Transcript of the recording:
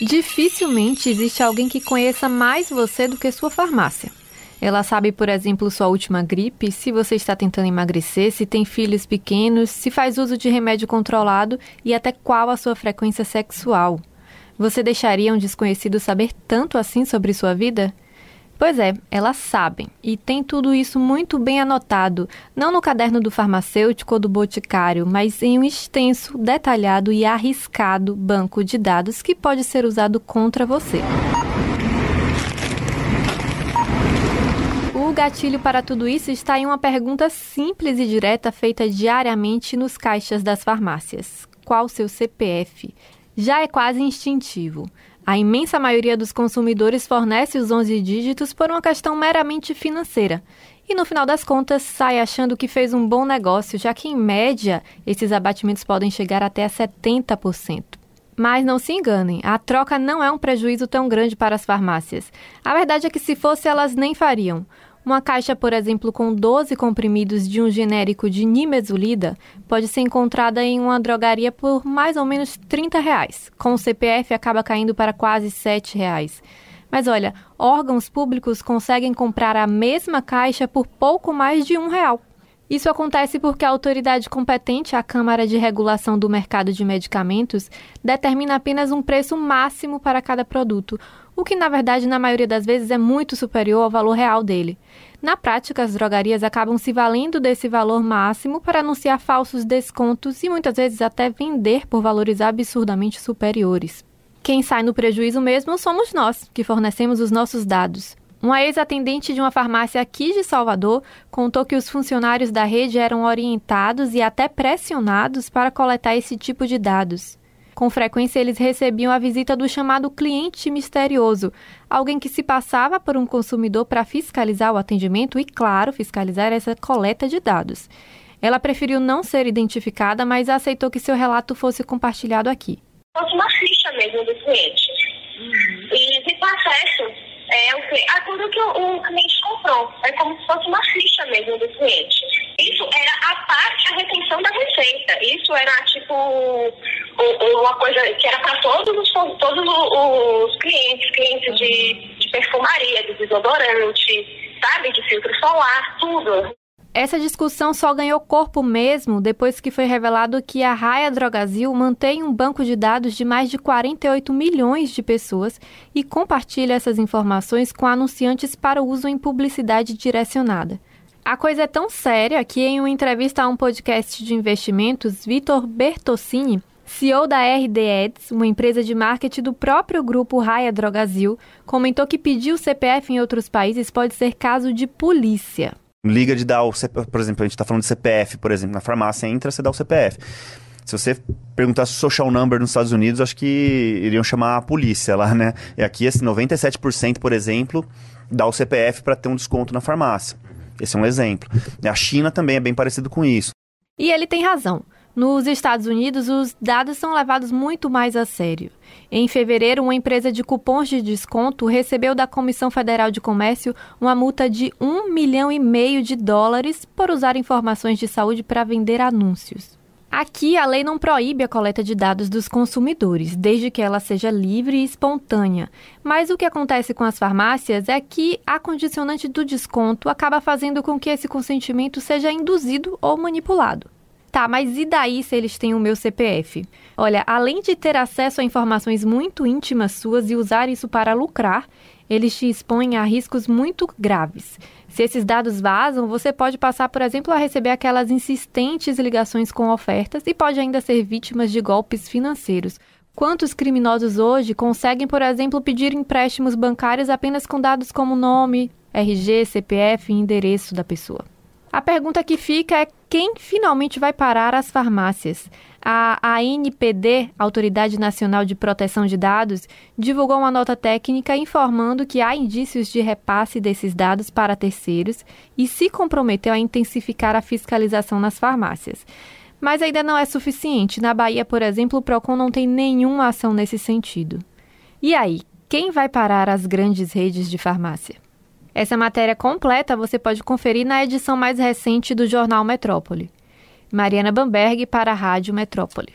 Dificilmente existe alguém que conheça mais você do que sua farmácia. Ela sabe, por exemplo, sua última gripe, se você está tentando emagrecer, se tem filhos pequenos, se faz uso de remédio controlado e até qual a sua frequência sexual. Você deixaria um desconhecido saber tanto assim sobre sua vida? Pois é, elas sabem e tem tudo isso muito bem anotado, não no caderno do farmacêutico ou do boticário, mas em um extenso, detalhado e arriscado banco de dados que pode ser usado contra você. O gatilho para tudo isso está em uma pergunta simples e direta feita diariamente nos caixas das farmácias: qual seu CPF? Já é quase instintivo. A imensa maioria dos consumidores fornece os 11 dígitos por uma questão meramente financeira. E no final das contas, sai achando que fez um bom negócio, já que, em média, esses abatimentos podem chegar até a 70%. Mas não se enganem, a troca não é um prejuízo tão grande para as farmácias. A verdade é que, se fosse, elas nem fariam. Uma caixa, por exemplo, com 12 comprimidos de um genérico de nimesulida pode ser encontrada em uma drogaria por mais ou menos 30 reais. Com o CPF acaba caindo para quase 7 reais. Mas olha, órgãos públicos conseguem comprar a mesma caixa por pouco mais de um real. Isso acontece porque a autoridade competente, a Câmara de Regulação do Mercado de Medicamentos, determina apenas um preço máximo para cada produto, o que na verdade na maioria das vezes é muito superior ao valor real dele. Na prática, as drogarias acabam se valendo desse valor máximo para anunciar falsos descontos e muitas vezes até vender por valores absurdamente superiores. Quem sai no prejuízo mesmo somos nós, que fornecemos os nossos dados. Uma ex-atendente de uma farmácia aqui de Salvador contou que os funcionários da rede eram orientados e até pressionados para coletar esse tipo de dados. Com frequência, eles recebiam a visita do chamado cliente misterioso, alguém que se passava por um consumidor para fiscalizar o atendimento e, claro, fiscalizar essa coleta de dados. Ela preferiu não ser identificada, mas aceitou que seu relato fosse compartilhado aqui. Fosse uma ficha mesmo do cliente. Uhum. E esse processo é o que, a tudo que o, o, cliente comprou. É como se fosse uma ficha mesmo do cliente. Isso era a parte, a retenção da receita. Isso era tipo uma coisa que era para todos os, todos os clientes, clientes de, de perfumaria, de desodorante, sabe, de filtro solar, tudo. Essa discussão só ganhou corpo mesmo depois que foi revelado que a Raia Drogazil mantém um banco de dados de mais de 48 milhões de pessoas e compartilha essas informações com anunciantes para uso em publicidade direcionada. A coisa é tão séria que, em uma entrevista a um podcast de investimentos, Vitor Bertossini, CEO da RD Ads, uma empresa de marketing do próprio grupo Raia Drogazil, comentou que pedir o CPF em outros países pode ser caso de polícia liga de dar o CPF, por exemplo, a gente está falando de CPF, por exemplo, na farmácia entra, você dá o CPF. Se você perguntar social number nos Estados Unidos, acho que iriam chamar a polícia lá, né? E aqui, assim, 97%, por exemplo, dá o CPF para ter um desconto na farmácia. Esse é um exemplo. A China também é bem parecido com isso. E ele tem razão. Nos Estados Unidos, os dados são levados muito mais a sério. Em fevereiro, uma empresa de cupons de desconto recebeu da Comissão Federal de Comércio uma multa de um milhão e meio de dólares por usar informações de saúde para vender anúncios. Aqui, a lei não proíbe a coleta de dados dos consumidores, desde que ela seja livre e espontânea. Mas o que acontece com as farmácias é que a condicionante do desconto acaba fazendo com que esse consentimento seja induzido ou manipulado. Tá, mas e daí se eles têm o meu CPF? Olha, além de ter acesso a informações muito íntimas suas e usar isso para lucrar, eles te expõem a riscos muito graves. Se esses dados vazam, você pode passar, por exemplo, a receber aquelas insistentes ligações com ofertas e pode ainda ser vítimas de golpes financeiros. Quantos criminosos hoje conseguem, por exemplo, pedir empréstimos bancários apenas com dados como nome, RG, CPF e endereço da pessoa? A pergunta que fica é quem finalmente vai parar as farmácias? A ANPD, Autoridade Nacional de Proteção de Dados, divulgou uma nota técnica informando que há indícios de repasse desses dados para terceiros e se comprometeu a intensificar a fiscalização nas farmácias. Mas ainda não é suficiente. Na Bahia, por exemplo, o PROCON não tem nenhuma ação nesse sentido. E aí, quem vai parar as grandes redes de farmácia? Essa matéria completa você pode conferir na edição mais recente do jornal Metrópole. Mariana Bamberg para a Rádio Metrópole.